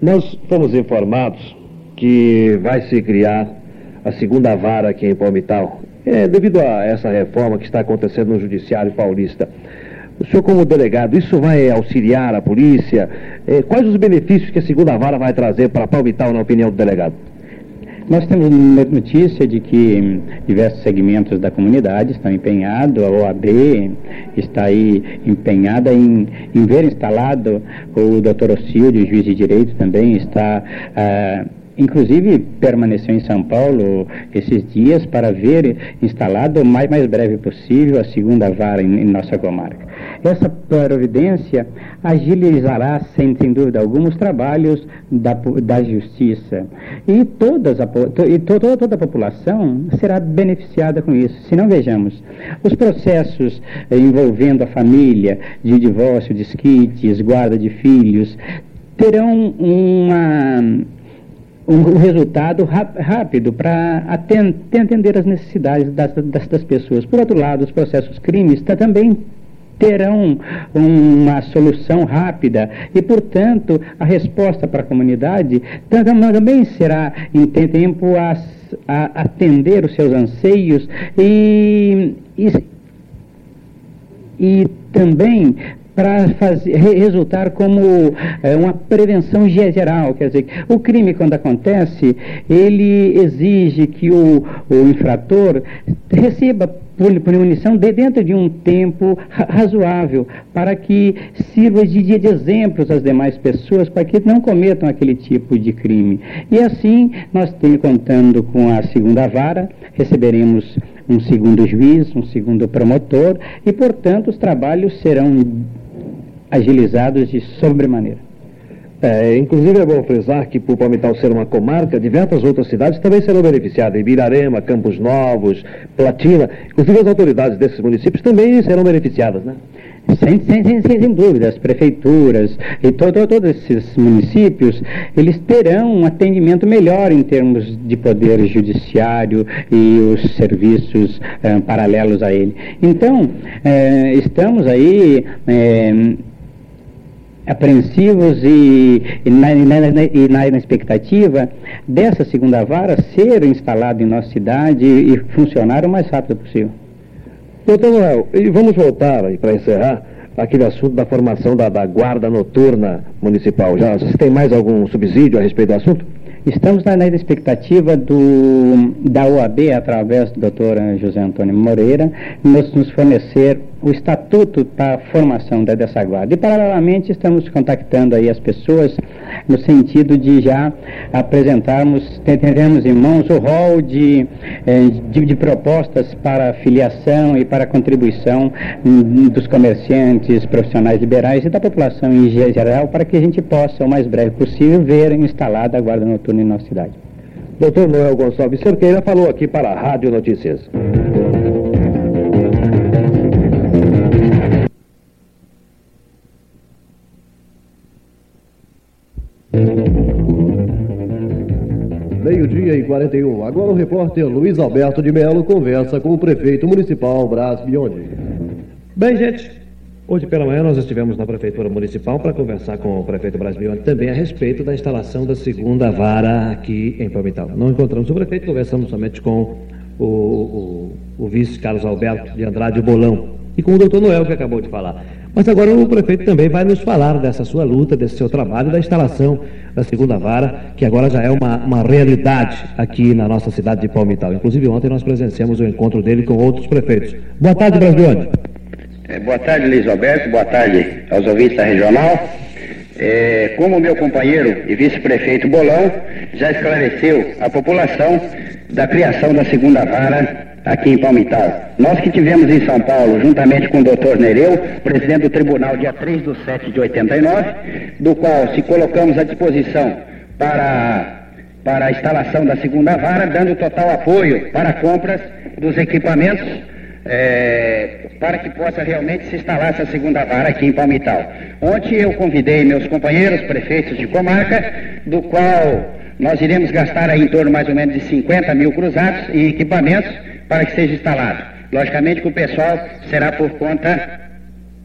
Nós fomos informados que vai se criar a segunda vara aqui em Palmital, é, devido a essa reforma que está acontecendo no Judiciário Paulista. O senhor, como delegado, isso vai auxiliar a polícia? É, quais os benefícios que a segunda vara vai trazer para Palmital, na opinião do delegado? Nós temos notícia de que diversos segmentos da comunidade estão empenhados, a OAB está aí empenhada em, em ver instalado o doutor Ocílio, juiz de direito também está. Ah, inclusive permaneceu em São Paulo esses dias para ver instalado o mais, mais breve possível a segunda vara em, em nossa comarca. Essa providência agilizará, sem, sem dúvida alguma, os trabalhos da, da justiça. E, todas a, e to, toda, toda a população será beneficiada com isso. Se não vejamos, os processos envolvendo a família, de divórcio, desquites, guarda de filhos, terão uma um, resultado rápido para atender as necessidades das, das, das, pessoas. Por outro lado, os processos crimes também terão uma solução rápida e, portanto, a resposta para a comunidade também será em tempo a, a atender os seus anseios e, e, e também para resultar como é, uma prevenção geral. Quer dizer, o crime, quando acontece, ele exige que o, o infrator receba punição de dentro de um tempo razoável, para que sirva de, de exemplos às demais pessoas, para que não cometam aquele tipo de crime. E assim, nós temos, contando com a segunda vara, receberemos um segundo juiz, um segundo promotor, e, portanto, os trabalhos serão agilizados de sobremaneira. É, inclusive é bom frisar que, por Palmital ser uma comarca, diversas outras cidades também serão beneficiadas. Ibirarema, Campos Novos, Platina. Inclusive as autoridades desses municípios também serão beneficiadas, né? Sem, sem, sem, sem dúvida, as prefeituras e todo, todos esses municípios, eles terão um atendimento melhor em termos de poder judiciário e os serviços eh, paralelos a ele. Então, eh, estamos aí eh, apreensivos e, e, na, e na, expectativa dessa segunda vara ser instalada em nossa cidade e, e funcionar o mais rápido possível. Doutor Noel, e vamos voltar para encerrar aquele assunto da formação da, da guarda noturna municipal. Já você tem mais algum subsídio a respeito do assunto? Estamos na, na expectativa do, da OAB, através do doutor José Antônio Moreira, nos, nos fornecer o estatuto para a formação da, dessa guarda. E, paralelamente, estamos contactando aí as pessoas no sentido de já apresentarmos, teremos em mãos o rol de, eh, de, de propostas para filiação e para contribuição hum, dos comerciantes, profissionais liberais e da população em geral, para que a gente possa, o mais breve possível, ver instalada a guarda noturna em nossa cidade. Doutor Noel Gonçalves Cerqueira falou aqui para a Rádio Notícias. 41. Agora o repórter Luiz Alberto de Melo conversa com o prefeito municipal Brás Biondi. Bem, gente, Hoje pela manhã nós estivemos na Prefeitura Municipal para conversar com o prefeito Brasiliano também a respeito da instalação da segunda vara aqui em Palmital. Não encontramos o prefeito, conversamos somente com o, o, o vice Carlos Alberto de Andrade Bolão e com o doutor Noel que acabou de falar. Mas agora o prefeito também vai nos falar dessa sua luta, desse seu trabalho, da instalação da segunda vara, que agora já é uma, uma realidade aqui na nossa cidade de Palmital. Inclusive ontem nós presenciamos o encontro dele com outros prefeitos. Boa tarde, Brasiliano. É, boa tarde, Luiz Alberto. Boa tarde aos ouvintes da regional. É, como meu companheiro e vice-prefeito Bolão já esclareceu a população da criação da segunda vara aqui em Palmital. Nós que tivemos em São Paulo, juntamente com o doutor Nereu, presidente do tribunal, dia 3 de 7 de 89, do qual se colocamos à disposição para, para a instalação da segunda vara, dando total apoio para compras dos equipamentos é, para que possa realmente se instalar essa segunda vara aqui em Palmital. Ontem eu convidei meus companheiros prefeitos de comarca, do qual nós iremos gastar aí em torno mais ou menos de 50 mil cruzados em equipamentos para que seja instalado. Logicamente que o pessoal será por conta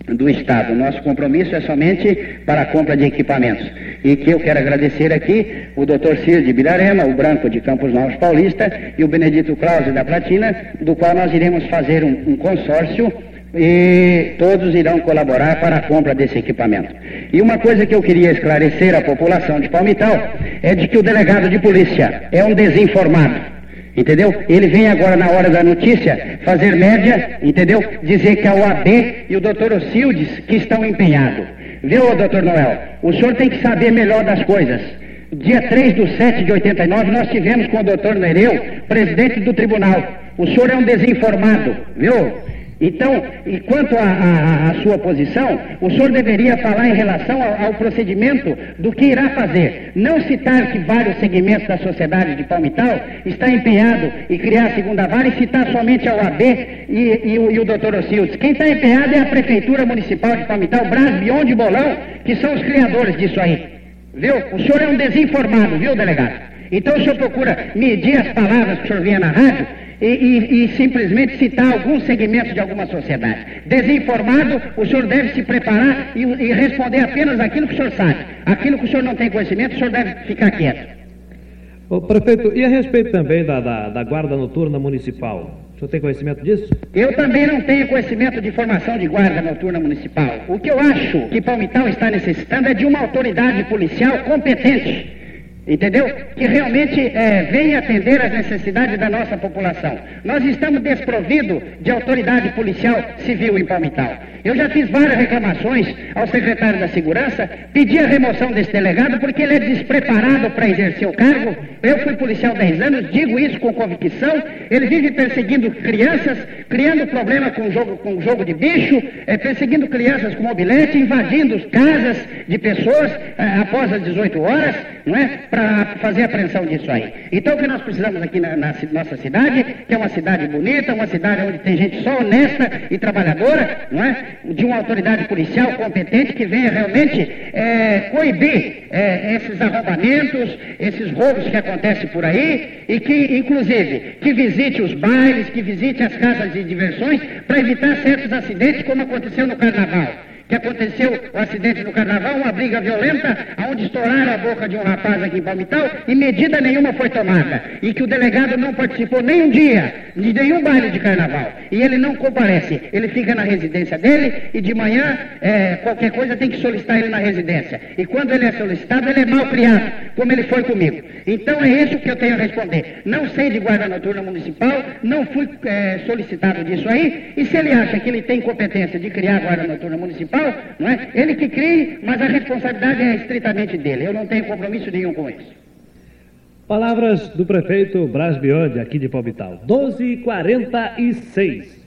do Estado. Nosso compromisso é somente para a compra de equipamentos. E que eu quero agradecer aqui o doutor Ciro de Birarema, o Branco de Campos Novos Paulista e o Benedito Claus da Platina, do qual nós iremos fazer um, um consórcio e todos irão colaborar para a compra desse equipamento. E uma coisa que eu queria esclarecer à população de Palmital é de que o delegado de polícia é um desinformado. Entendeu? Ele vem agora na hora da notícia fazer média, entendeu? Dizer que é o AB e o doutor Ocildes que estão empenhados. Viu, doutor Noel? O senhor tem que saber melhor das coisas. Dia 3 de 7 de 89, nós tivemos com o doutor Nereu, presidente do tribunal. O senhor é um desinformado, viu? Então, e quanto à sua posição, o senhor deveria falar em relação ao, ao, procedimento do que irá fazer. Não citar que vários segmentos da sociedade de Palmital está empenhado em criar a segunda vara e citar somente a OAB e, e, e o doutor Ocildes. Quem está empenhado é a Prefeitura Municipal de Palmital, Brás, Bion de Bolão, que são os criadores disso aí. Viu? O senhor é um desinformado, viu, delegado? Então o senhor procura medir as palavras que o senhor vinha na rádio e, e, e, simplesmente citar alguns segmentos de alguma sociedade. Desinformado, o senhor deve se preparar e, e, responder apenas aquilo que o senhor sabe. Aquilo que o senhor não tem conhecimento, o senhor deve ficar quieto. Ô, prefeito, e a respeito também da, da, da guarda noturna municipal? O senhor tem conhecimento disso? Eu também não tenho conhecimento de formação de guarda noturna municipal. O que eu acho que Palmital está necessitando é de uma autoridade policial competente Entendeu? Que realmente é, venha atender às necessidades da nossa população. Nós estamos desprovidos de autoridade policial civil em Palmital. Eu já fiz várias reclamações ao secretário da Segurança, pedi a remoção desse delegado porque ele é despreparado para exercer o cargo. Eu fui policial 10 anos, digo isso com convicção. Ele vive perseguindo crianças, criando problema com jogo, com jogo de bicho, é, perseguindo crianças com mobilete, invadindo casas de pessoas é, após as 18 horas, não é? Para fazer apreensão disso aí. Então o que nós precisamos aqui na, na nossa cidade, que é uma cidade bonita, uma cidade onde tem gente só honesta e trabalhadora, não é? de uma autoridade policial competente que venha realmente é, coibir é, esses arrombamentos, esses roubos que acontecem por aí e que, inclusive, que visite os bailes, que visite as casas de diversões para evitar certos acidentes como aconteceu no Carnaval que aconteceu o acidente no carnaval, uma briga violenta, onde estouraram a boca de um rapaz aqui em Palmital e medida nenhuma foi tomada. E que o delegado não participou nem um dia de nenhum baile de carnaval. E ele não comparece. Ele fica na residência dele e de manhã, é, qualquer coisa tem que solicitar ele na residência. E quando ele é solicitado, ele é mal criado, como ele foi comigo. Então é isso que eu tenho a responder. Não sei de guarda noturna municipal, não fui é, solicitado disso aí. E se ele acha que ele tem competência de criar guarda noturna municipal, não é? Ele que crie, mas a responsabilidade é estritamente dele. Eu não tenho compromisso nenhum com isso. Palavras do prefeito Bras Bionde, aqui de Palmital. 12h46.